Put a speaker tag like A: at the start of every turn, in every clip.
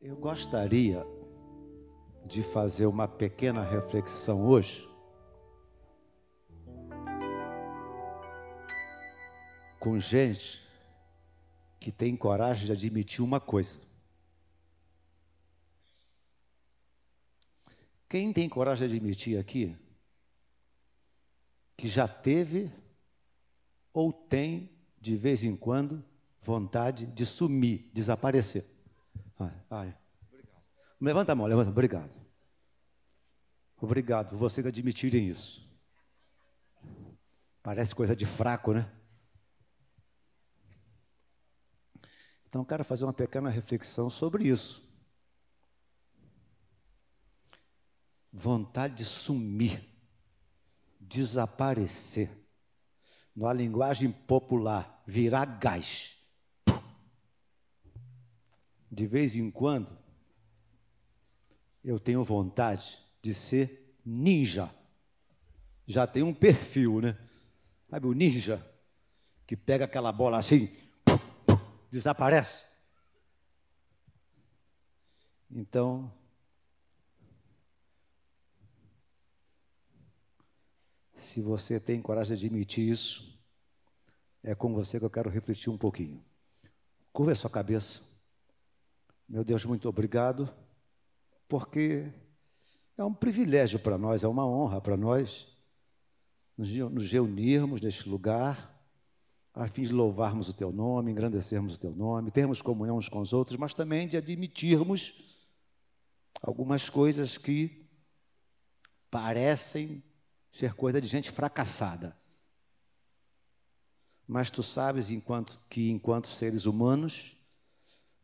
A: Eu gostaria de fazer uma pequena reflexão hoje com gente que tem coragem de admitir uma coisa. Quem tem coragem de admitir aqui que já teve ou tem de vez em quando vontade de sumir, desaparecer? Ai. Levanta a mão, levanta. Obrigado. Obrigado por vocês admitirem isso. Parece coisa de fraco, né? Então, quero fazer uma pequena reflexão sobre isso. Vontade de sumir, desaparecer. Na linguagem popular, virar gás. De vez em quando, eu tenho vontade de ser ninja. Já tem um perfil, né? Sabe o ninja que pega aquela bola assim, desaparece. Então, se você tem coragem de admitir isso, é com você que eu quero refletir um pouquinho. Curva a sua cabeça. Meu Deus, muito obrigado porque é um privilégio para nós, é uma honra para nós nos reunirmos neste lugar a fim de louvarmos o teu nome, engrandecermos o teu nome, termos comunhão uns com os outros, mas também de admitirmos algumas coisas que parecem ser coisa de gente fracassada. Mas tu sabes enquanto, que, enquanto seres humanos,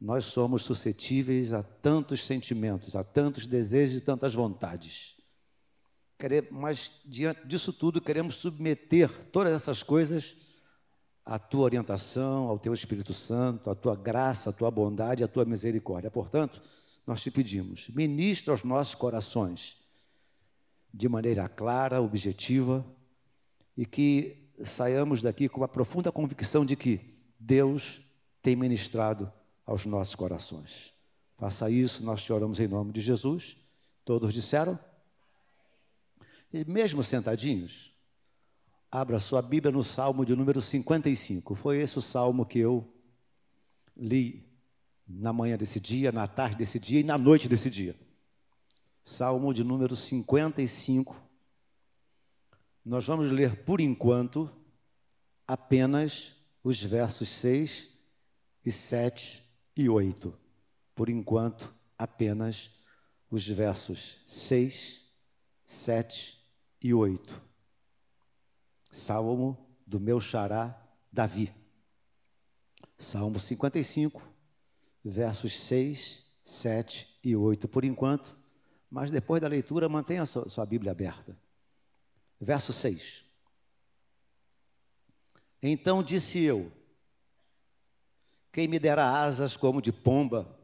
A: nós somos suscetíveis a tantos sentimentos, a tantos desejos e tantas vontades. Mas, diante disso tudo, queremos submeter todas essas coisas à tua orientação, ao teu Espírito Santo, à tua graça, à tua bondade, à tua misericórdia. Portanto, nós te pedimos, ministra aos nossos corações de maneira clara, objetiva, e que saiamos daqui com a profunda convicção de que Deus tem ministrado aos nossos corações. Faça isso, nós te oramos em nome de Jesus. Todos disseram? E mesmo sentadinhos, abra sua Bíblia no Salmo de número 55. Foi esse o salmo que eu li na manhã desse dia, na tarde desse dia e na noite desse dia. Salmo de número 55. Nós vamos ler por enquanto apenas os versos 6 e 7 e 8. Por enquanto, apenas os versos 6, 7 e 8. Salmo do meu xará Davi. Salmo 55, versos 6, 7 e 8 por enquanto, mas depois da leitura mantenha a sua, Bíblia aberta. Verso 6. Então disse eu: quem me dera asas como de pomba,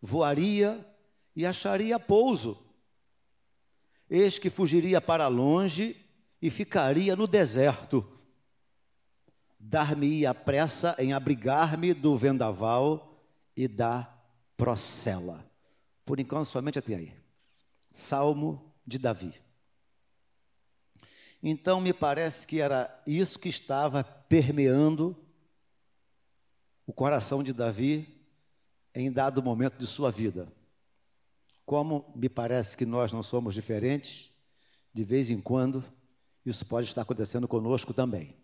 A: voaria e acharia pouso. Eis que fugiria para longe e ficaria no deserto. Dar-me-ia pressa em abrigar-me do vendaval e da procela. Por enquanto, somente até aí. Salmo de Davi. Então, me parece que era isso que estava permeando o coração de Davi em dado momento de sua vida. Como me parece que nós não somos diferentes, de vez em quando isso pode estar acontecendo conosco também.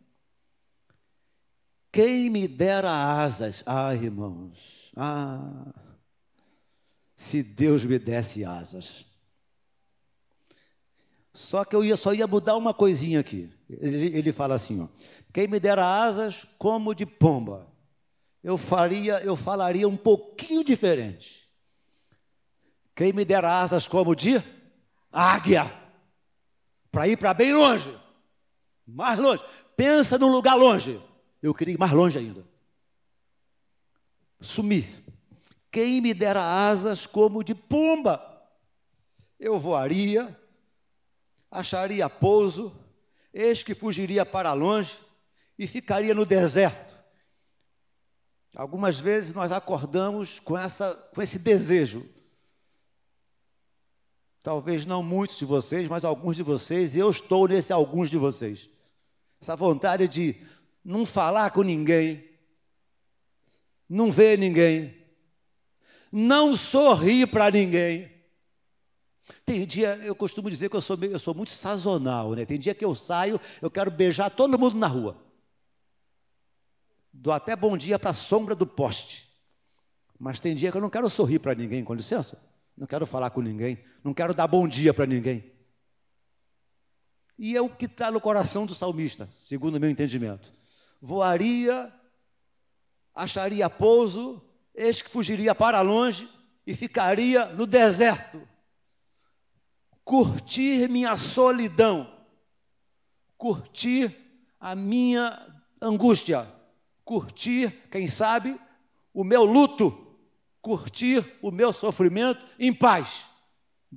A: Quem me dera asas, ah, irmãos, ah, se Deus me desse asas. Só que eu ia, só ia mudar uma coisinha aqui. Ele, ele fala assim: ó, quem me dera asas como de pomba eu faria, eu falaria um pouquinho diferente. Quem me dera asas como de águia, para ir para bem longe, mais longe. Pensa num lugar longe. Eu queria ir mais longe ainda. Sumir. Quem me dera asas como de pomba, eu voaria, acharia pouso, eis que fugiria para longe e ficaria no deserto Algumas vezes nós acordamos com, essa, com esse desejo. Talvez não muitos de vocês, mas alguns de vocês, eu estou nesse alguns de vocês. Essa vontade de não falar com ninguém, não ver ninguém, não sorrir para ninguém. Tem dia, eu costumo dizer que eu sou, eu sou muito sazonal, né? Tem dia que eu saio, eu quero beijar todo mundo na rua. Dou até bom dia para a sombra do poste. Mas tem dia que eu não quero sorrir para ninguém, com licença. Não quero falar com ninguém, não quero dar bom dia para ninguém. E é o que está no coração do salmista, segundo o meu entendimento. Voaria, acharia pouso, eis que fugiria para longe e ficaria no deserto. Curtir minha solidão, curtir a minha angústia, curtir, quem sabe, o meu luto, curtir o meu sofrimento em paz.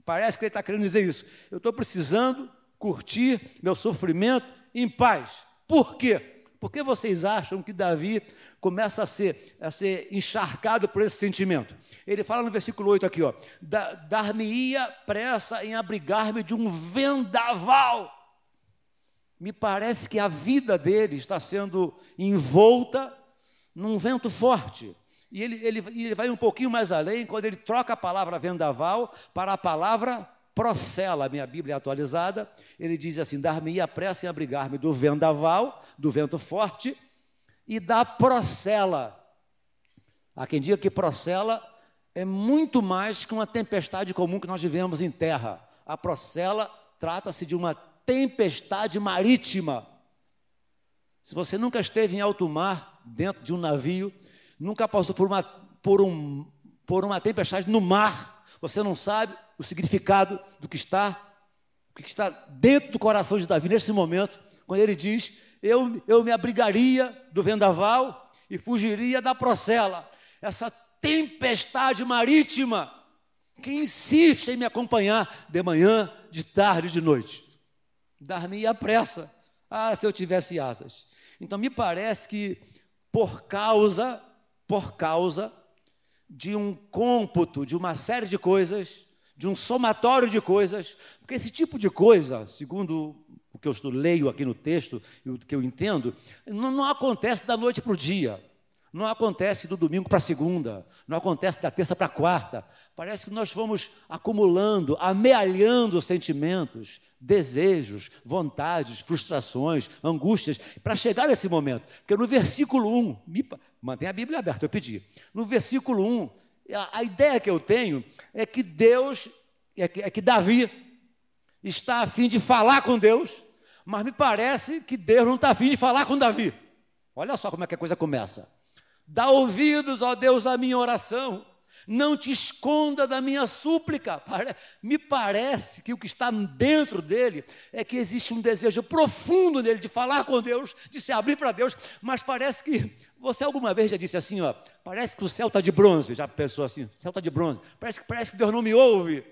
A: Parece que ele está querendo dizer isso. Eu estou precisando curtir meu sofrimento em paz. Por quê? Porque vocês acham que Davi começa a ser, a ser encharcado por esse sentimento? Ele fala no versículo 8 aqui, ó, dar-me-ia pressa em abrigar-me de um vendaval. Me parece que a vida dele está sendo envolta num vento forte. E ele, ele, ele vai um pouquinho mais além quando ele troca a palavra vendaval para a palavra procela, minha Bíblia atualizada. Ele diz assim: Dar-me-ia pressa em abrigar-me do vendaval, do vento forte, e da procela. Há quem diga que procela é muito mais que uma tempestade comum que nós vivemos em terra. A procela trata-se de uma tempestade marítima. Se você nunca esteve em alto mar, dentro de um navio, nunca passou por uma, por um, por uma tempestade no mar, você não sabe o significado do que está, o que está dentro do coração de Davi nesse momento, quando ele diz: Eu, eu me abrigaria do vendaval e fugiria da procela. Essa tempestade marítima que insiste em me acompanhar de manhã, de tarde, de noite. Dar-me a pressa. Ah, se eu tivesse asas. Então me parece que por causa, por causa de um cômputo, de uma série de coisas, de um somatório de coisas, porque esse tipo de coisa, segundo o que eu estou, leio aqui no texto e o que eu entendo, não, não acontece da noite para o dia. Não acontece do domingo para segunda, não acontece da terça para quarta. Parece que nós fomos acumulando, amealhando sentimentos, desejos, vontades, frustrações, angústias, para chegar nesse momento. Porque no versículo 1, me, mantém a Bíblia aberta, eu pedi. No versículo 1, a, a ideia que eu tenho é que Deus, é que, é que Davi está a fim de falar com Deus, mas me parece que Deus não está a fim de falar com Davi. Olha só como é que a coisa começa. Dá ouvidos, ó Deus, à minha oração. Não te esconda da minha súplica. Me parece que o que está dentro dele é que existe um desejo profundo nele de falar com Deus, de se abrir para Deus, mas parece que você alguma vez já disse assim, ó, parece que o céu está de bronze, já pensou assim, o céu está de bronze, parece que, parece que Deus não me ouve.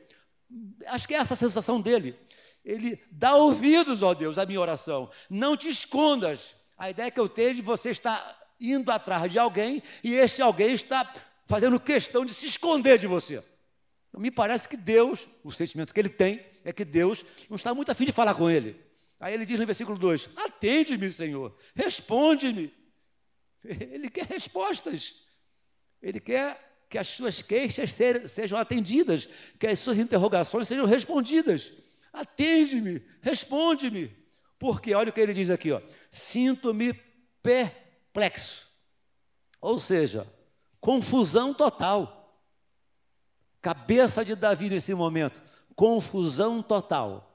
A: Acho que é essa a sensação dele. Ele dá ouvidos, ó Deus, à minha oração. Não te escondas. A ideia que eu tenho de você estar indo atrás de alguém e esse alguém está fazendo questão de se esconder de você. Então, me parece que Deus, o sentimento que ele tem, é que Deus não está muito afim de falar com ele. Aí ele diz no versículo 2: Atende-me, Senhor, responde-me. Ele quer respostas. Ele quer que as suas queixas sejam atendidas, que as suas interrogações sejam respondidas. Atende-me, responde-me. Porque olha o que ele diz aqui, ó. Sinto-me perplexo perplexo. Ou seja, confusão total. Cabeça de Davi nesse momento, confusão total.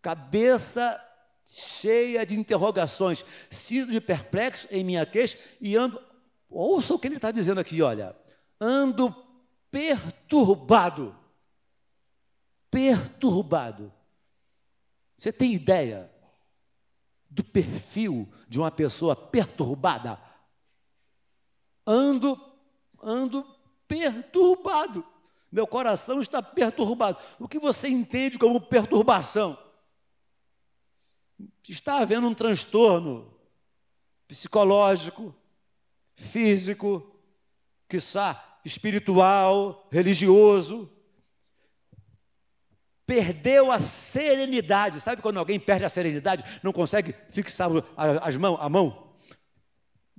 A: Cabeça cheia de interrogações, sinto-me perplexo em minha queixa e ando. Ouça o que ele está dizendo aqui, olha. Ando perturbado. Perturbado. Você tem ideia do perfil de uma pessoa perturbada. Ando, ando perturbado. Meu coração está perturbado. O que você entende como perturbação? Está havendo um transtorno psicológico, físico, quiçá espiritual, religioso. Perdeu a serenidade. Sabe quando alguém perde a serenidade, não consegue fixar as mãos, a mão?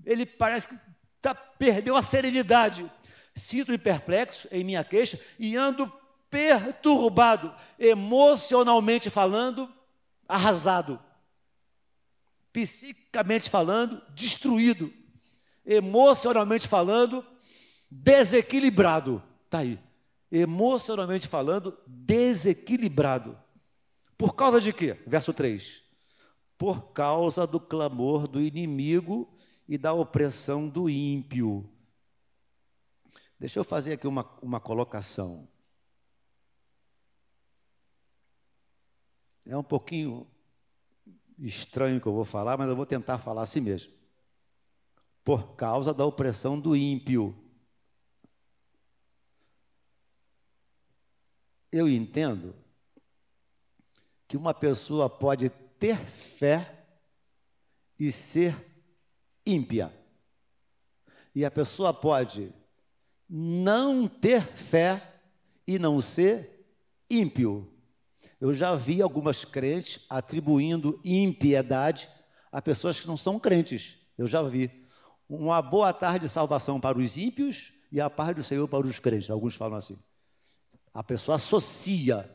A: Ele parece que tá, perdeu a serenidade. Sinto-me perplexo em minha queixa e ando perturbado, emocionalmente falando, arrasado. Psicamente falando, destruído. Emocionalmente falando, desequilibrado. Está aí. Emocionalmente falando, desequilibrado. Por causa de quê? Verso 3. Por causa do clamor do inimigo e da opressão do ímpio. Deixa eu fazer aqui uma, uma colocação. É um pouquinho estranho que eu vou falar, mas eu vou tentar falar assim mesmo. Por causa da opressão do ímpio. Eu entendo que uma pessoa pode ter fé e ser ímpia. E a pessoa pode não ter fé e não ser ímpio. Eu já vi algumas crentes atribuindo impiedade a pessoas que não são crentes. Eu já vi. Uma boa tarde de salvação para os ímpios e a paz do Senhor para os crentes. Alguns falam assim. A pessoa associa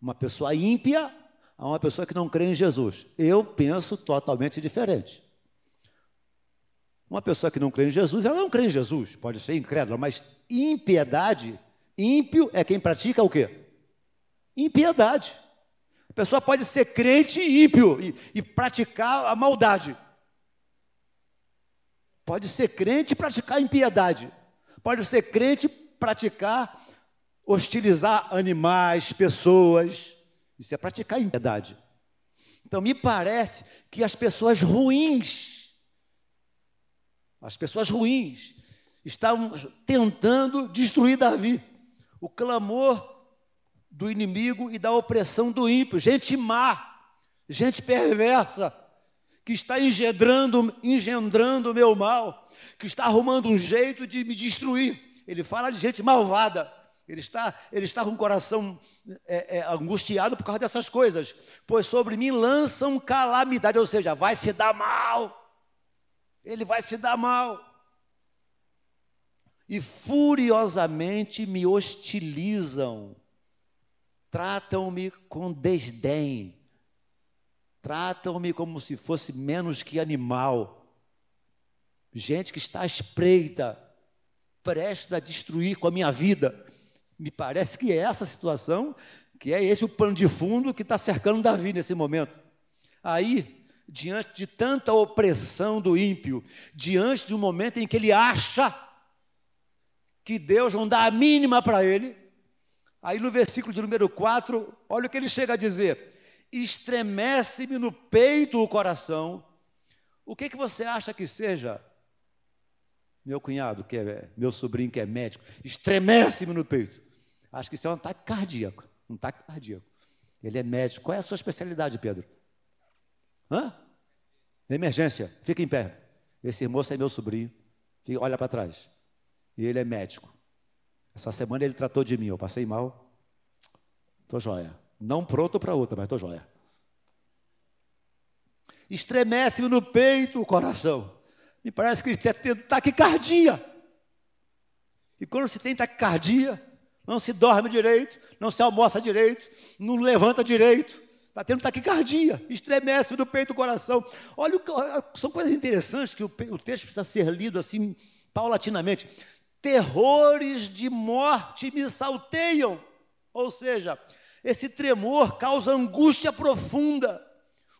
A: uma pessoa ímpia a uma pessoa que não crê em Jesus. Eu penso totalmente diferente. Uma pessoa que não crê em Jesus, ela não crê em Jesus, pode ser incrédula, mas impiedade, ímpio é quem pratica o quê? Impiedade. A pessoa pode ser crente e ímpio e, e praticar a maldade. Pode ser crente e praticar impiedade. Pode ser crente e praticar, hostilizar animais, pessoas. Isso é praticar impiedade. Então, me parece que as pessoas ruins, as pessoas ruins, estavam tentando destruir Davi. O clamor do inimigo e da opressão do ímpio, gente má, gente perversa, que está engendrando, engendrando o meu mal, que está arrumando um jeito de me destruir. Ele fala de gente malvada. Ele está, ele está com o coração é, é, angustiado por causa dessas coisas. Pois sobre mim lançam calamidade, ou seja, vai se dar mal. Ele vai se dar mal. E furiosamente me hostilizam tratam-me com desdém, tratam-me como se fosse menos que animal. Gente que está à espreita, prestes a destruir com a minha vida. Me parece que é essa situação, que é esse o pano de fundo que está cercando Davi nesse momento. Aí, diante de tanta opressão do ímpio, diante de um momento em que ele acha que Deus não dá a mínima para ele, Aí no versículo de número 4, olha o que ele chega a dizer: estremece-me no peito o coração. O que, que você acha que seja? Meu cunhado, que é meu sobrinho que é médico, estremece-me no peito. Acho que isso é um ataque cardíaco. Um ataque cardíaco. Ele é médico. Qual é a sua especialidade, Pedro? Hã? Emergência. Fica em pé. Esse moço é meu sobrinho. Olha para trás. E ele é médico. Essa semana ele tratou de mim, eu passei mal. Estou joia. Não pronto para outra, mas estou joia. Estremece-me no peito o coração. Me parece que ele está tendo taquicardia. E quando se tem taquicardia, não se dorme direito, não se almoça direito, não levanta direito, está tendo taquicardia, estremece no peito o coração. Olha, são coisas interessantes que o, o texto precisa ser lido assim, paulatinamente terrores de morte me salteiam. Ou seja, esse tremor causa angústia profunda,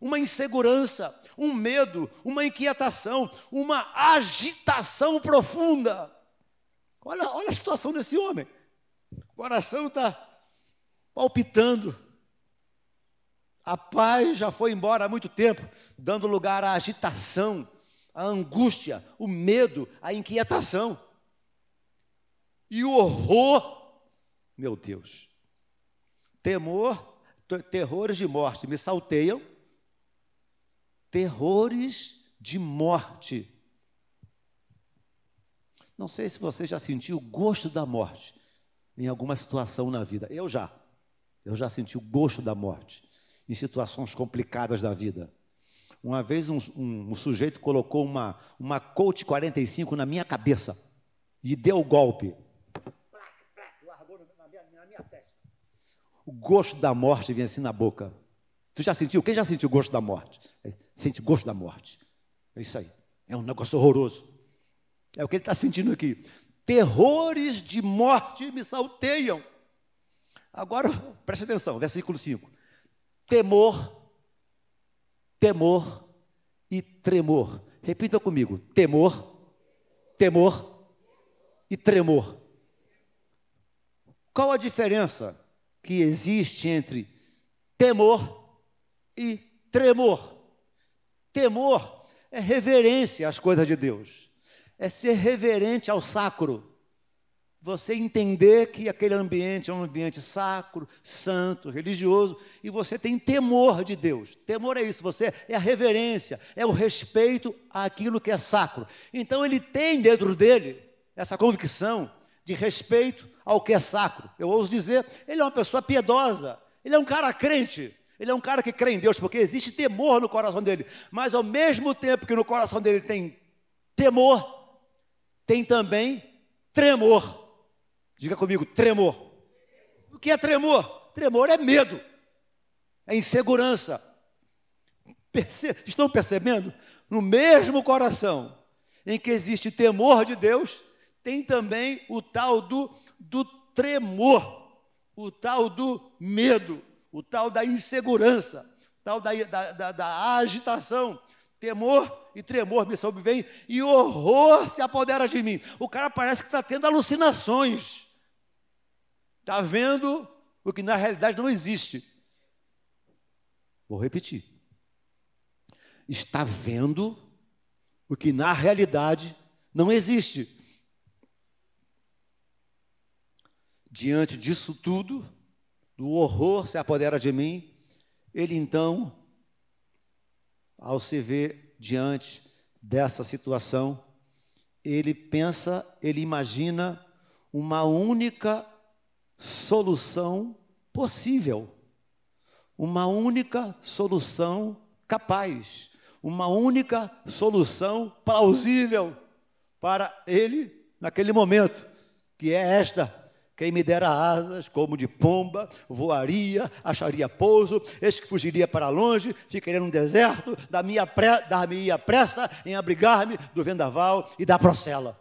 A: uma insegurança, um medo, uma inquietação, uma agitação profunda. Olha, olha a situação desse homem. O coração está palpitando. A paz já foi embora há muito tempo, dando lugar à agitação, à angústia, o medo, à inquietação e o horror, meu Deus, temor, terrores de morte me salteiam, terrores de morte. Não sei se você já sentiu o gosto da morte em alguma situação na vida. Eu já. Eu já senti o gosto da morte em situações complicadas da vida. Uma vez um, um, um sujeito colocou uma, uma Colt 45 na minha cabeça e deu o golpe. O gosto da morte vinha assim na boca. Tu já sentiu? Quem já sentiu o gosto da morte? É, sente gosto da morte. É isso aí. É um negócio horroroso. É o que ele está sentindo aqui. Terrores de morte me salteiam. Agora, preste atenção, versículo 5. Temor, temor e tremor. Repita comigo: temor, temor e tremor. Qual a diferença que existe entre temor e tremor? Temor é reverência às coisas de Deus, é ser reverente ao sacro. Você entender que aquele ambiente é um ambiente sacro, santo, religioso, e você tem temor de Deus. Temor é isso, você é a reverência, é o respeito àquilo que é sacro. Então ele tem dentro dele essa convicção de respeito ao que é sacro. Eu ouso dizer, ele é uma pessoa piedosa, ele é um cara crente, ele é um cara que crê em Deus, porque existe temor no coração dele. Mas ao mesmo tempo que no coração dele tem temor, tem também tremor. Diga comigo, tremor. O que é tremor? Tremor é medo, é insegurança. Perce estão percebendo? No mesmo coração em que existe temor de Deus, tem também o tal do, do tremor, o tal do medo o tal da insegurança, o tal da, da, da, da agitação, temor e tremor me sobrevêm e horror se apodera de mim. O cara parece que está tendo alucinações, está vendo o que na realidade não existe. Vou repetir. Está vendo o que na realidade não existe. Diante disso tudo, do horror se apodera de mim, ele então, ao se ver diante dessa situação, ele pensa, ele imagina uma única solução possível, uma única solução capaz, uma única solução plausível para ele naquele momento, que é esta: quem me dera asas como de pomba, voaria, acharia pouso, eis que fugiria para longe, ficaria num deserto, da minha, pre, da minha pressa em abrigar-me do vendaval e da procela.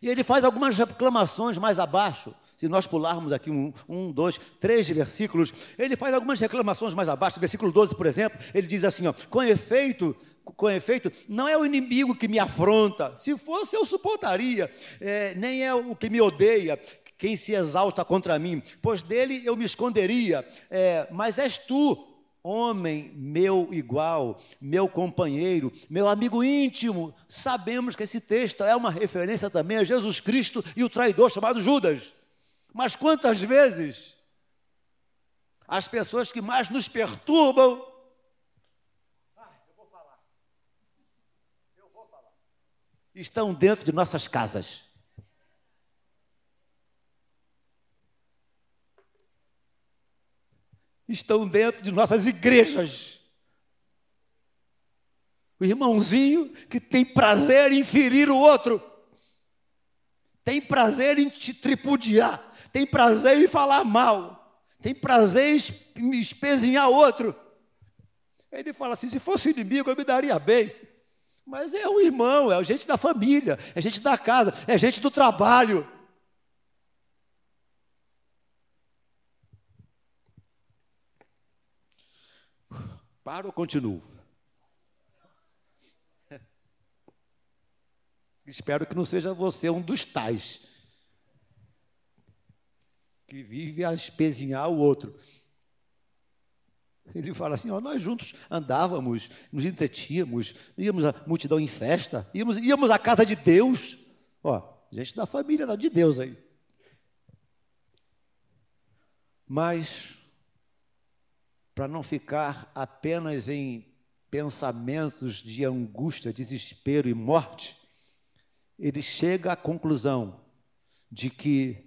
A: E ele faz algumas reclamações mais abaixo. Se nós pularmos aqui um, um, dois, três versículos, ele faz algumas reclamações mais abaixo. Versículo 12, por exemplo, ele diz assim: ó, com efeito, com efeito, não é o inimigo que me afronta. Se fosse, eu suportaria. É, nem é o que me odeia, quem se exalta contra mim, pois dele eu me esconderia. É, mas és tu, homem meu igual, meu companheiro, meu amigo íntimo. Sabemos que esse texto é uma referência também a Jesus Cristo e o traidor chamado Judas. Mas quantas vezes as pessoas que mais nos perturbam estão dentro de nossas casas. Estão dentro de nossas igrejas. O irmãozinho que tem prazer em ferir o outro, tem prazer em te tripudiar, tem prazer em falar mal, tem prazer em espezinhar outro. Ele fala assim: se fosse inimigo, eu me daria bem. Mas é o irmão, é gente da família, é gente da casa, é gente do trabalho. Paro ou continuo? Espero que não seja você um dos tais que vive a espezinhar o outro. Ele fala assim: ó, nós juntos andávamos, nos entretínhamos, íamos à multidão em festa, íamos, íamos à casa de Deus. Ó, gente da família de Deus aí. Mas, para não ficar apenas em pensamentos de angústia, desespero e morte, ele chega à conclusão de que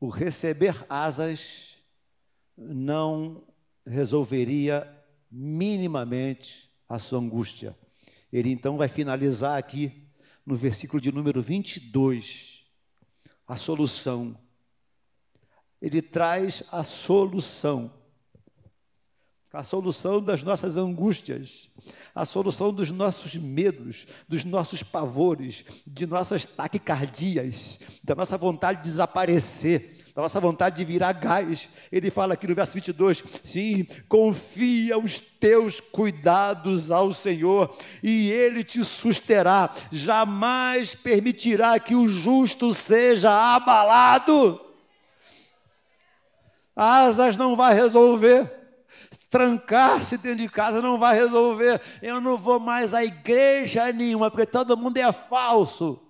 A: o receber asas não resolveria minimamente a sua angústia. Ele então vai finalizar aqui no versículo de número 22 a solução. Ele traz a solução a solução das nossas angústias, a solução dos nossos medos, dos nossos pavores, de nossas taquicardias, da nossa vontade de desaparecer, da nossa vontade de virar gás. Ele fala aqui no verso 22: sim, confia os teus cuidados ao Senhor e ele te susterá, jamais permitirá que o justo seja abalado. Asas não vai resolver Trancar-se dentro de casa não vai resolver. Eu não vou mais à igreja nenhuma, porque todo mundo é falso.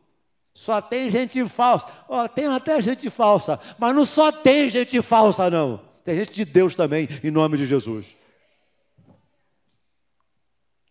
A: Só tem gente falsa. Oh, tem até gente falsa, mas não só tem gente falsa, não. Tem gente de Deus também, em nome de Jesus.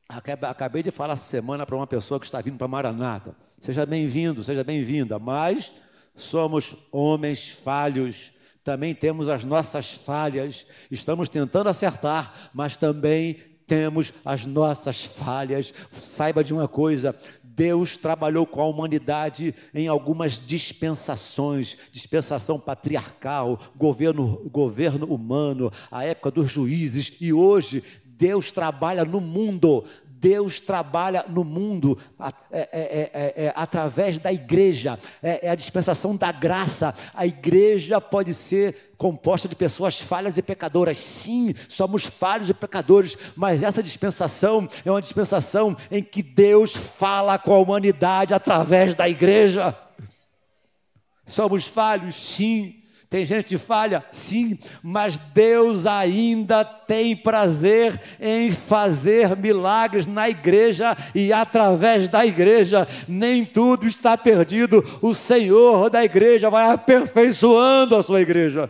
A: Acabei de falar essa semana para uma pessoa que está vindo para Maranata. Seja bem-vindo, seja bem-vinda, mas somos homens falhos também temos as nossas falhas, estamos tentando acertar, mas também temos as nossas falhas. Saiba de uma coisa: Deus trabalhou com a humanidade em algumas dispensações, dispensação patriarcal, governo, governo humano, a época dos juízes, e hoje Deus trabalha no mundo Deus trabalha no mundo é, é, é, é, através da igreja, é, a dispensação da graça. A igreja pode ser composta de pessoas falhas e pecadoras. Sim, somos falhos e pecadores, mas essa dispensação é uma dispensação em que Deus fala com a humanidade através da igreja. Somos falhos, sim, tem gente que falha? Sim, mas Deus ainda tem prazer em fazer milagres na igreja e através da igreja. Nem tudo está perdido. O Senhor da igreja vai aperfeiçoando a sua igreja.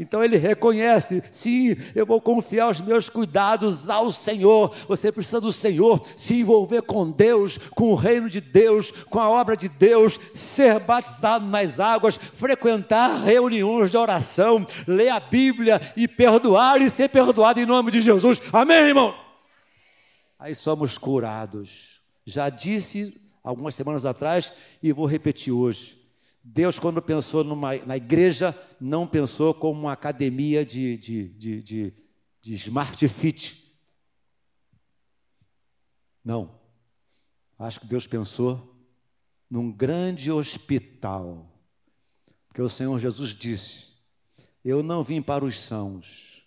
A: Então ele reconhece: sim, eu vou confiar os meus cuidados ao Senhor. Você precisa do Senhor, se envolver com Deus, com o reino de Deus, com a obra de Deus, ser batizado nas águas, frequentar reuniões de oração, ler a Bíblia e perdoar e ser perdoado em nome de Jesus. Amém, irmão? Aí somos curados. Já disse algumas semanas atrás e vou repetir hoje Deus, quando pensou numa, na igreja, não pensou como uma academia de, de, de, de, de smart fit. Não. Acho que Deus pensou num grande hospital. Porque o Senhor Jesus disse: Eu não vim para os sãos.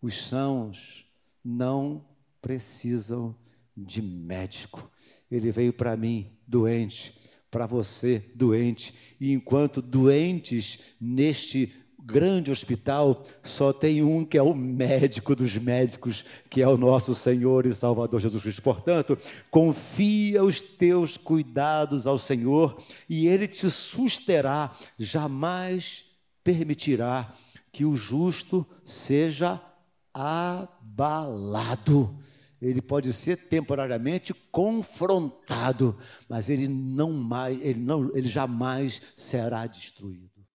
A: Os sãos não precisam de médico. Ele veio para mim, doente, para você, doente. E enquanto doentes neste grande hospital, só tem um que é o médico dos médicos, que é o nosso Senhor e Salvador Jesus Cristo. Portanto, confia os teus cuidados ao Senhor e ele te susterá, jamais permitirá que o justo seja abalado ele pode ser temporariamente confrontado, mas ele não mais, ele não, ele jamais será destruído.